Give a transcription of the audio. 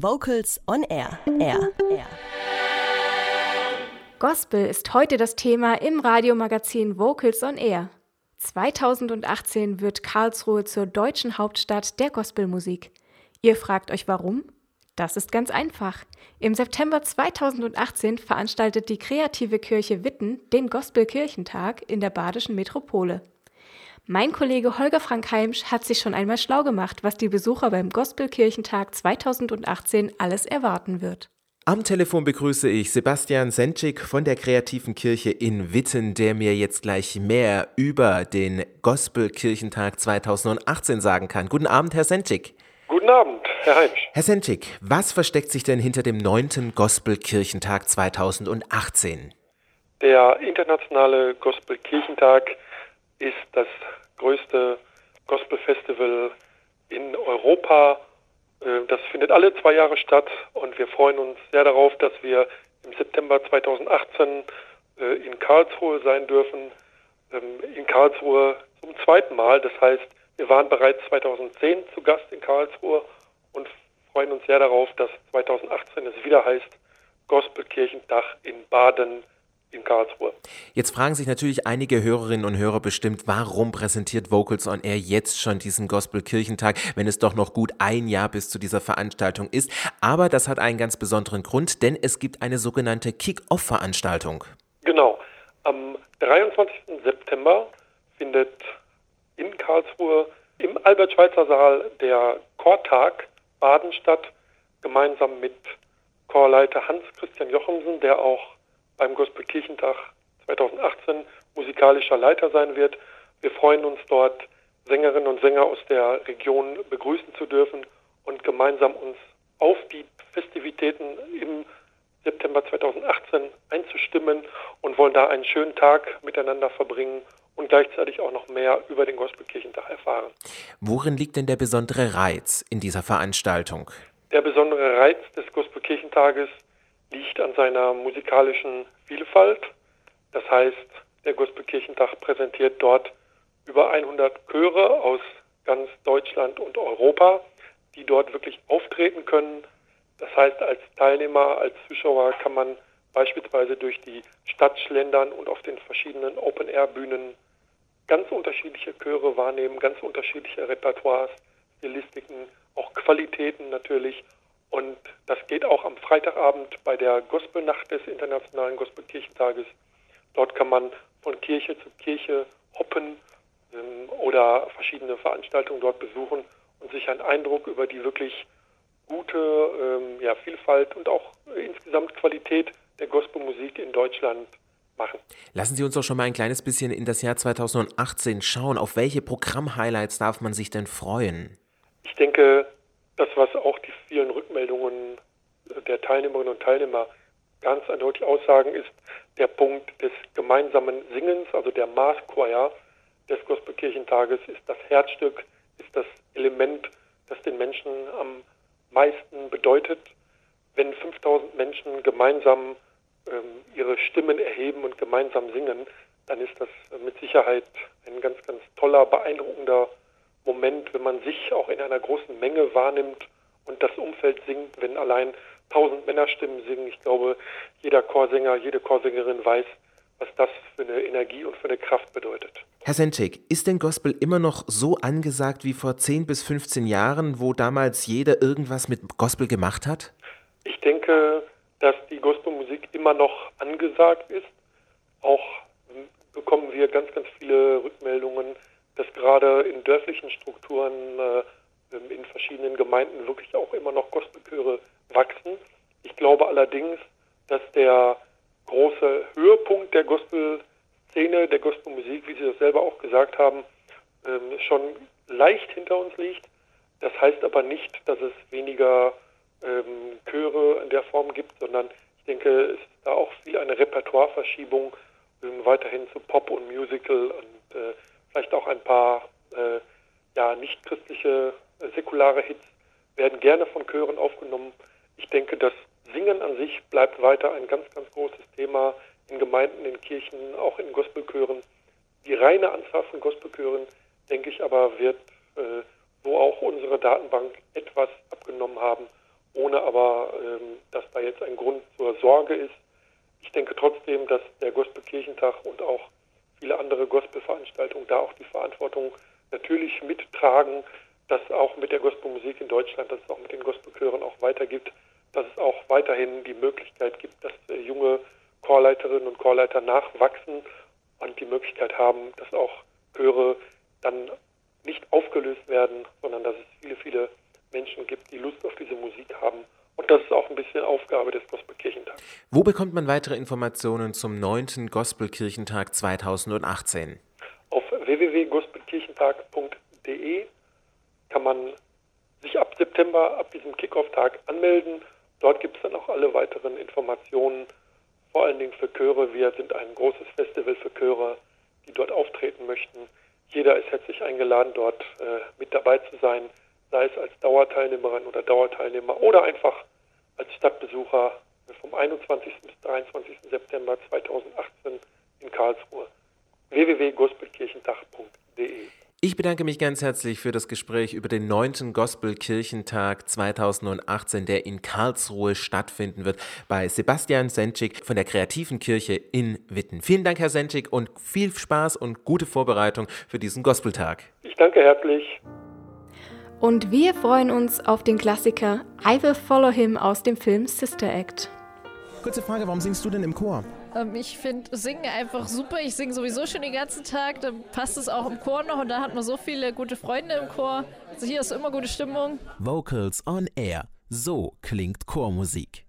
Vocals on Air. Air. Air. Gospel ist heute das Thema im Radiomagazin Vocals on Air. 2018 wird Karlsruhe zur deutschen Hauptstadt der Gospelmusik. Ihr fragt euch warum? Das ist ganz einfach. Im September 2018 veranstaltet die Kreative Kirche Witten den Gospelkirchentag in der badischen Metropole. Mein Kollege Holger Frank Heimsch hat sich schon einmal schlau gemacht, was die Besucher beim Gospelkirchentag 2018 alles erwarten wird. Am Telefon begrüße ich Sebastian Sentschik von der Kreativen Kirche in Witten, der mir jetzt gleich mehr über den Gospelkirchentag 2018 sagen kann. Guten Abend, Herr Sentschik. Guten Abend, Herr Heimsch. Herr Sentschik, was versteckt sich denn hinter dem 9. Gospelkirchentag 2018? Der internationale Gospelkirchentag ist das größte Gospelfestival in Europa. Äh, das findet alle zwei Jahre statt und wir freuen uns sehr darauf, dass wir im September 2018 äh, in Karlsruhe sein dürfen. Ähm, in Karlsruhe zum zweiten Mal. Das heißt, wir waren bereits 2010 zu Gast in Karlsruhe und freuen uns sehr darauf, dass 2018 es wieder heißt Gospelkirchentag in Baden in Karlsruhe. Jetzt fragen sich natürlich einige Hörerinnen und Hörer bestimmt, warum präsentiert Vocals on Air jetzt schon diesen Gospel-Kirchentag, wenn es doch noch gut ein Jahr bis zu dieser Veranstaltung ist. Aber das hat einen ganz besonderen Grund, denn es gibt eine sogenannte Kick-Off-Veranstaltung. Genau. Am 23. September findet in Karlsruhe im Albert-Schweitzer-Saal der Chortag Baden statt, gemeinsam mit Chorleiter Hans-Christian Jochemsen, der auch beim Gospelkirchentag 2018 musikalischer Leiter sein wird. Wir freuen uns dort, Sängerinnen und Sänger aus der Region begrüßen zu dürfen und gemeinsam uns auf die Festivitäten im September 2018 einzustimmen und wollen da einen schönen Tag miteinander verbringen und gleichzeitig auch noch mehr über den Gospelkirchentag erfahren. Worin liegt denn der besondere Reiz in dieser Veranstaltung? Der besondere Reiz des Gospelkirchentages liegt an seiner musikalischen Vielfalt. Das heißt, der Gospelkirchentag präsentiert dort über 100 Chöre aus ganz Deutschland und Europa, die dort wirklich auftreten können. Das heißt, als Teilnehmer, als Zuschauer kann man beispielsweise durch die Stadt schlendern und auf den verschiedenen Open-Air-Bühnen ganz unterschiedliche Chöre wahrnehmen, ganz unterschiedliche Repertoires, Stilistiken, auch Qualitäten natürlich und das geht auch am Freitagabend bei der Gospelnacht des Internationalen Gospelkirchentages. Dort kann man von Kirche zu Kirche hoppen ähm, oder verschiedene Veranstaltungen dort besuchen und sich einen Eindruck über die wirklich gute ähm, ja, Vielfalt und auch insgesamt Qualität der Gospelmusik in Deutschland machen. Lassen Sie uns doch schon mal ein kleines bisschen in das Jahr 2018 schauen. Auf welche Programm-Highlights darf man sich denn freuen? Ich denke, das, was auch die vielen Rückmeldungen der Teilnehmerinnen und Teilnehmer ganz eindeutig aussagen, ist der Punkt des gemeinsamen Singens, also der Mass Choir des Gospelkirchentages ist das Herzstück, ist das Element, das den Menschen am meisten bedeutet. Wenn 5000 Menschen gemeinsam ähm, ihre Stimmen erheben und gemeinsam singen, dann ist das mit Sicherheit ein ganz, ganz toller, beeindruckender Moment, wenn man sich auch in einer großen Menge wahrnimmt und das Umfeld singt, wenn allein tausend Männerstimmen singen. Ich glaube, jeder Chorsänger, jede Chorsängerin weiß, was das für eine Energie und für eine Kraft bedeutet. Herr Senczek, ist denn Gospel immer noch so angesagt wie vor 10 bis 15 Jahren, wo damals jeder irgendwas mit Gospel gemacht hat? Ich denke, dass die Gospelmusik immer noch angesagt ist. Auch bekommen wir ganz, ganz viele Rückmeldungen dass gerade in dörflichen Strukturen äh, in verschiedenen Gemeinden wirklich auch immer noch Gospelchöre wachsen. Ich glaube allerdings, dass der große Höhepunkt der Gospelszene, der Gospelmusik, wie Sie das selber auch gesagt haben, ähm, schon leicht hinter uns liegt. Das heißt aber nicht, dass es weniger ähm, Chöre in der Form gibt, sondern ich denke, es ist da auch viel eine Repertoireverschiebung ähm, weiterhin zu Pop und Musical und äh, vielleicht auch ein paar äh, ja, nicht christliche, äh, säkulare Hits werden gerne von Chören aufgenommen. Ich denke, das Singen an sich bleibt weiter ein ganz, ganz großes Thema in Gemeinden, in Kirchen, auch in Gospelchören. Die reine Anzahl von Gospelchören, denke ich aber, wird, äh, wo auch unsere Datenbank etwas abgenommen haben ohne aber, ähm, dass da jetzt ein Grund zur Sorge ist. Ich denke trotzdem, dass der Gospelkirchentag und auch viele andere Gospelveranstaltungen da auch die Verantwortung natürlich mittragen, dass auch mit der Gospelmusik in Deutschland, dass es auch mit den Gospelchören auch weitergibt, dass es auch weiterhin die Möglichkeit gibt, dass junge Chorleiterinnen und Chorleiter nachwachsen und die Möglichkeit haben, dass auch Chöre dann nicht aufgelöst werden, sondern dass es viele, viele Menschen gibt, die Lust auf diese Musik haben. Und das ist auch ein bisschen Aufgabe des Gospelkirchentags. Wo bekommt man weitere Informationen zum 9. Gospelkirchentag 2018? Auf www.gospelkirchentag.de kann man sich ab September, ab diesem Kickoff-Tag anmelden. Dort gibt es dann auch alle weiteren Informationen, vor allen Dingen für Chöre. Wir sind ein großes Festival für Chöre, die dort auftreten möchten. Jeder ist herzlich eingeladen, dort äh, mit dabei zu sein, sei es als Dauerteilnehmerin oder Dauerteilnehmer oder einfach als Stadtbesucher vom 21. bis 23. September 2018 in Karlsruhe. www.gospelkirchentag.de ich bedanke mich ganz herzlich für das Gespräch über den 9. Gospelkirchentag 2018, der in Karlsruhe stattfinden wird, bei Sebastian Sentschik von der Kreativen Kirche in Witten. Vielen Dank, Herr Sentschik, und viel Spaß und gute Vorbereitung für diesen Gospeltag. Ich danke herzlich. Und wir freuen uns auf den Klassiker I Will Follow Him aus dem Film Sister Act. Kurze Frage, warum singst du denn im Chor? Ähm, ich finde Singen einfach super. Ich singe sowieso schon den ganzen Tag. Dann passt es auch im Chor noch und da hat man so viele gute Freunde im Chor. Also hier ist immer gute Stimmung. Vocals on Air. So klingt Chormusik.